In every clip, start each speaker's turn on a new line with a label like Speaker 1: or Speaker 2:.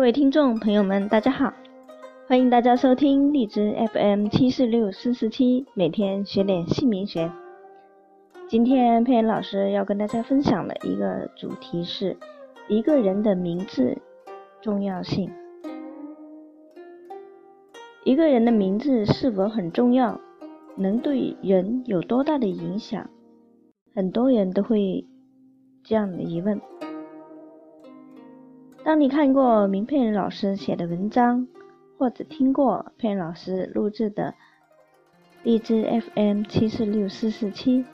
Speaker 1: 各位听众朋友们，大家好，欢迎大家收听荔枝 FM 七四六四四七，每天学点姓名学。今天佩妍老师要跟大家分享的一个主题是一个人的名字重要性。一个人的名字是否很重要？能对人有多大的影响？很多人都会这样的疑问。当你看过名片老师写的文章，或者听过佩老师录制的荔枝 FM 七四六四四七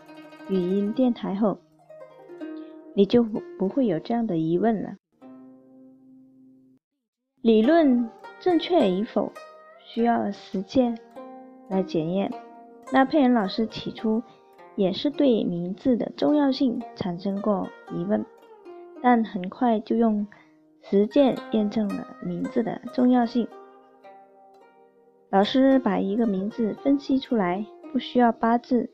Speaker 1: 语音电台后，你就不会有这样的疑问了。理论正确与否，需要实践来检验。那佩恩老师起初也是对名字的重要性产生过疑问，但很快就用。实践验证了名字的重要性。老师把一个名字分析出来，不需要八字，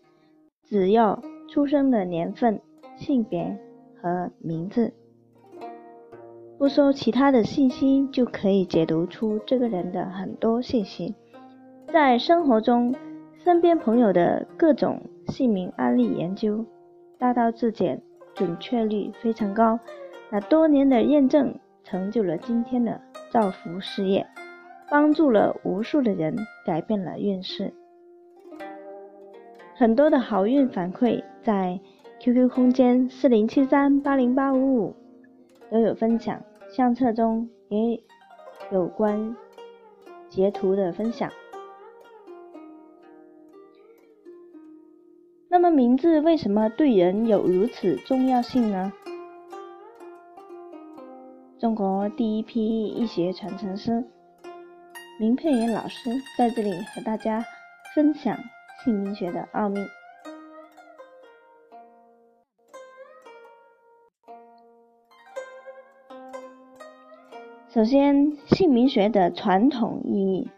Speaker 1: 只要出生的年份、性别和名字，不说其他的信息，就可以解读出这个人的很多信息。在生活中，身边朋友的各种姓名案例研究，大道至简，准确率非常高。那多年的验证。成就了今天的造福事业，帮助了无数的人，改变了运势。很多的好运反馈在 QQ 空间四零七三八零八五五都有分享，相册中也有关截图的分享。那么名字为什么对人有如此重要性呢？中国第一批医学传承师明佩元老师在这里和大家分享姓名学的奥秘。首先，姓名学的传统意义。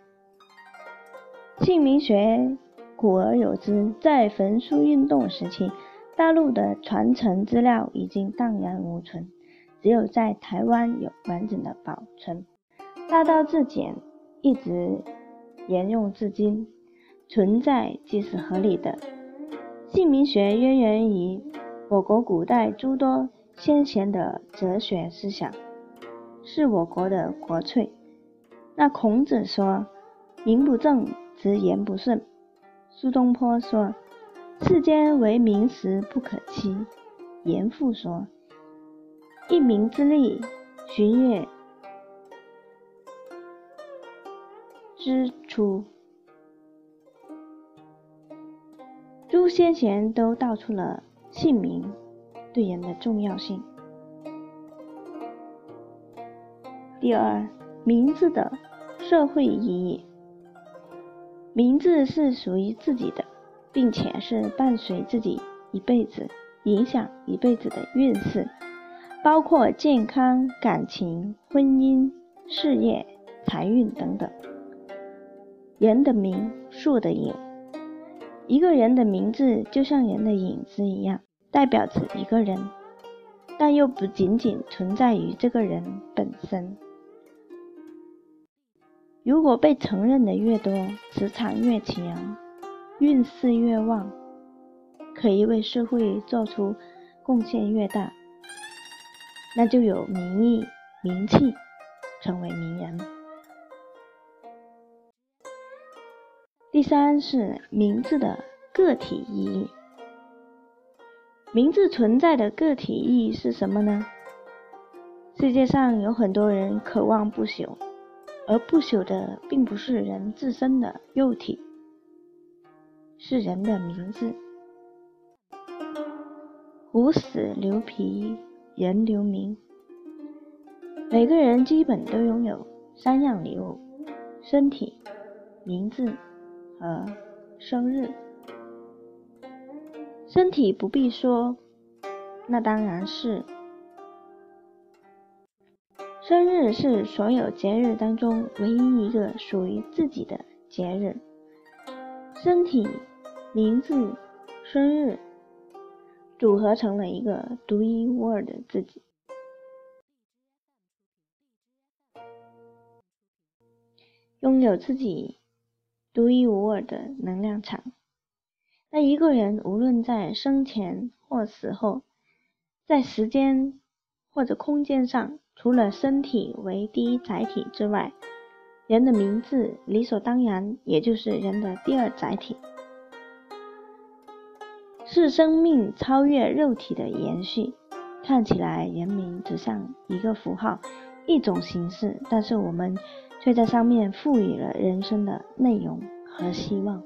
Speaker 1: 姓名学古而有之，在焚书运动时期，大陆的传承资料已经荡然无存。只有在台湾有完整的保存，大道至简一直沿用至今，存在即是合理的。姓名学渊源于我国古代诸多先贤的哲学思想，是我国的国粹。那孔子说：“名不正则言不顺。”苏东坡说：“世间唯名实不可欺。”严复说。一名之利，寻月之初，诸先贤都道出了姓名对人的重要性。第二，名字的社会意义，名字是属于自己的，并且是伴随自己一辈子、影响一辈子的运势。包括健康、感情、婚姻、事业、财运等等。人的名，树的影。一个人的名字就像人的影子一样，代表着一个人，但又不仅仅存在于这个人本身。如果被承认的越多，磁场越强，运势越旺，可以为社会做出贡献越大。那就有名义、名气，成为名人。第三是名字的个体意义。名字存在的个体意义是什么呢？世界上有很多人渴望不朽，而不朽的并不是人自身的肉体，是人的名字。虎死留皮。人留名，每个人基本都拥有三样礼物：身体、名字和生日。身体不必说，那当然是。生日是所有节日当中唯一一个属于自己的节日。身体、名字、生日。组合成了一个独一无二的自己。拥有自己独一无二的能量场。那一个人无论在生前或死后，在时间或者空间上，除了身体为第一载体之外，人的名字理所当然也就是人的第二载体，是生命超越肉体的延续。看起来人名只像一个符号。一种形式，但是我们却在上面赋予了人生的内容和希望。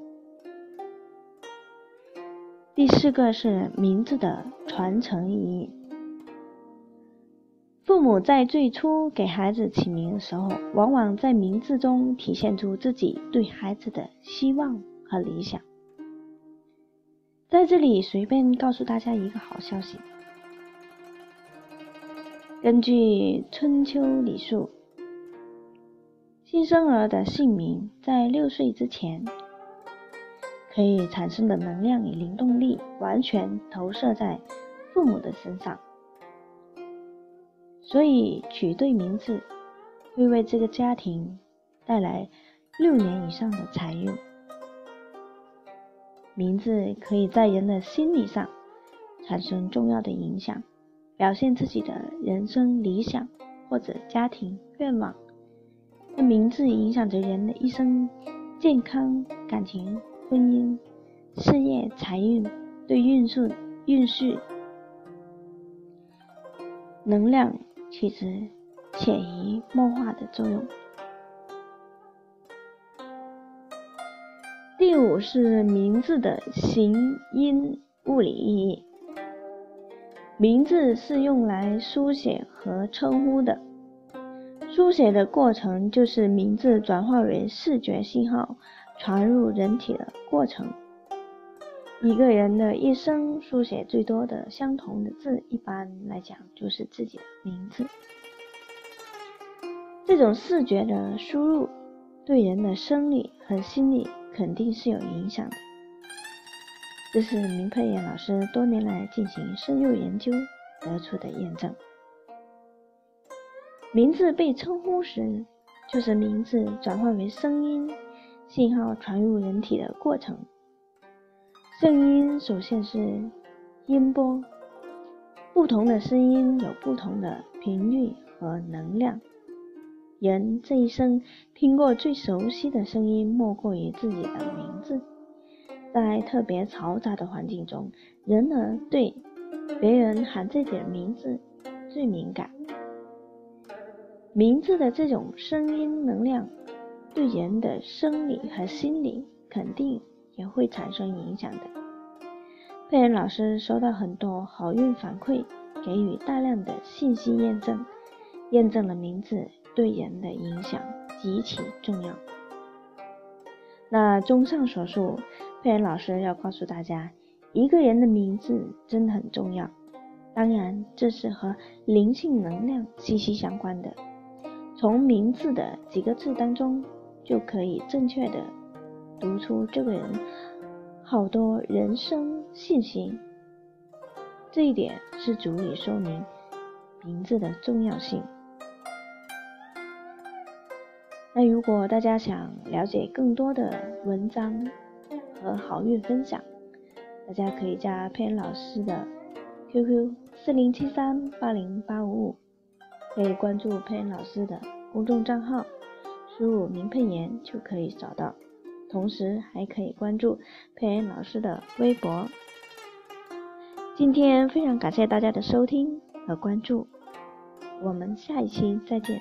Speaker 1: 第四个是名字的传承意义。父母在最初给孩子起名的时候，往往在名字中体现出自己对孩子的希望和理想。在这里随便告诉大家一个好消息。根据春秋礼数，新生儿的姓名在六岁之前可以产生的能量与灵动力，完全投射在父母的身上。所以取对名字会为这个家庭带来六年以上的财运。名字可以在人的心理上产生重要的影响。表现自己的人生理想或者家庭愿望，那名字影响着人的一生健康、感情、婚姻、事业、财运，对运势、运势、能量起着潜移默化的作用。第五是名字的形音物理意义。名字是用来书写和称呼的，书写的过程就是名字转化为视觉信号传入人体的过程。一个人的一生书写最多的相同的字，一般来讲就是自己的名字。这种视觉的输入对人的生理和心理肯定是有影响的。这是明佩妍老师多年来进行深入研究得出的验证。名字被称呼时，就是名字转换为声音信号传入人体的过程。声音首先是音波，不同的声音有不同的频率和能量。人这一生听过最熟悉的声音，莫过于自己的名字。在特别嘈杂的环境中，人呢对别人喊自己的名字最敏感。名字的这种声音能量，对人的生理和心理肯定也会产生影响的。佩恩老师收到很多好运反馈，给予大量的信息验证，验证了名字对人的影响极其重要。那综上所述。佩恩老师要告诉大家，一个人的名字真的很重要。当然，这是和灵性能量息息相关的。从名字的几个字当中，就可以正确的读出这个人好多人生信息。这一点是足以说明名字的重要性。那如果大家想了解更多的文章，和好运分享，大家可以加佩恩老师的 QQ 四零七三八零八五五，可以关注佩恩老师的公众账号，输入“名佩言”就可以找到。同时还可以关注佩恩老师的微博。今天非常感谢大家的收听和关注，我们下一期再见。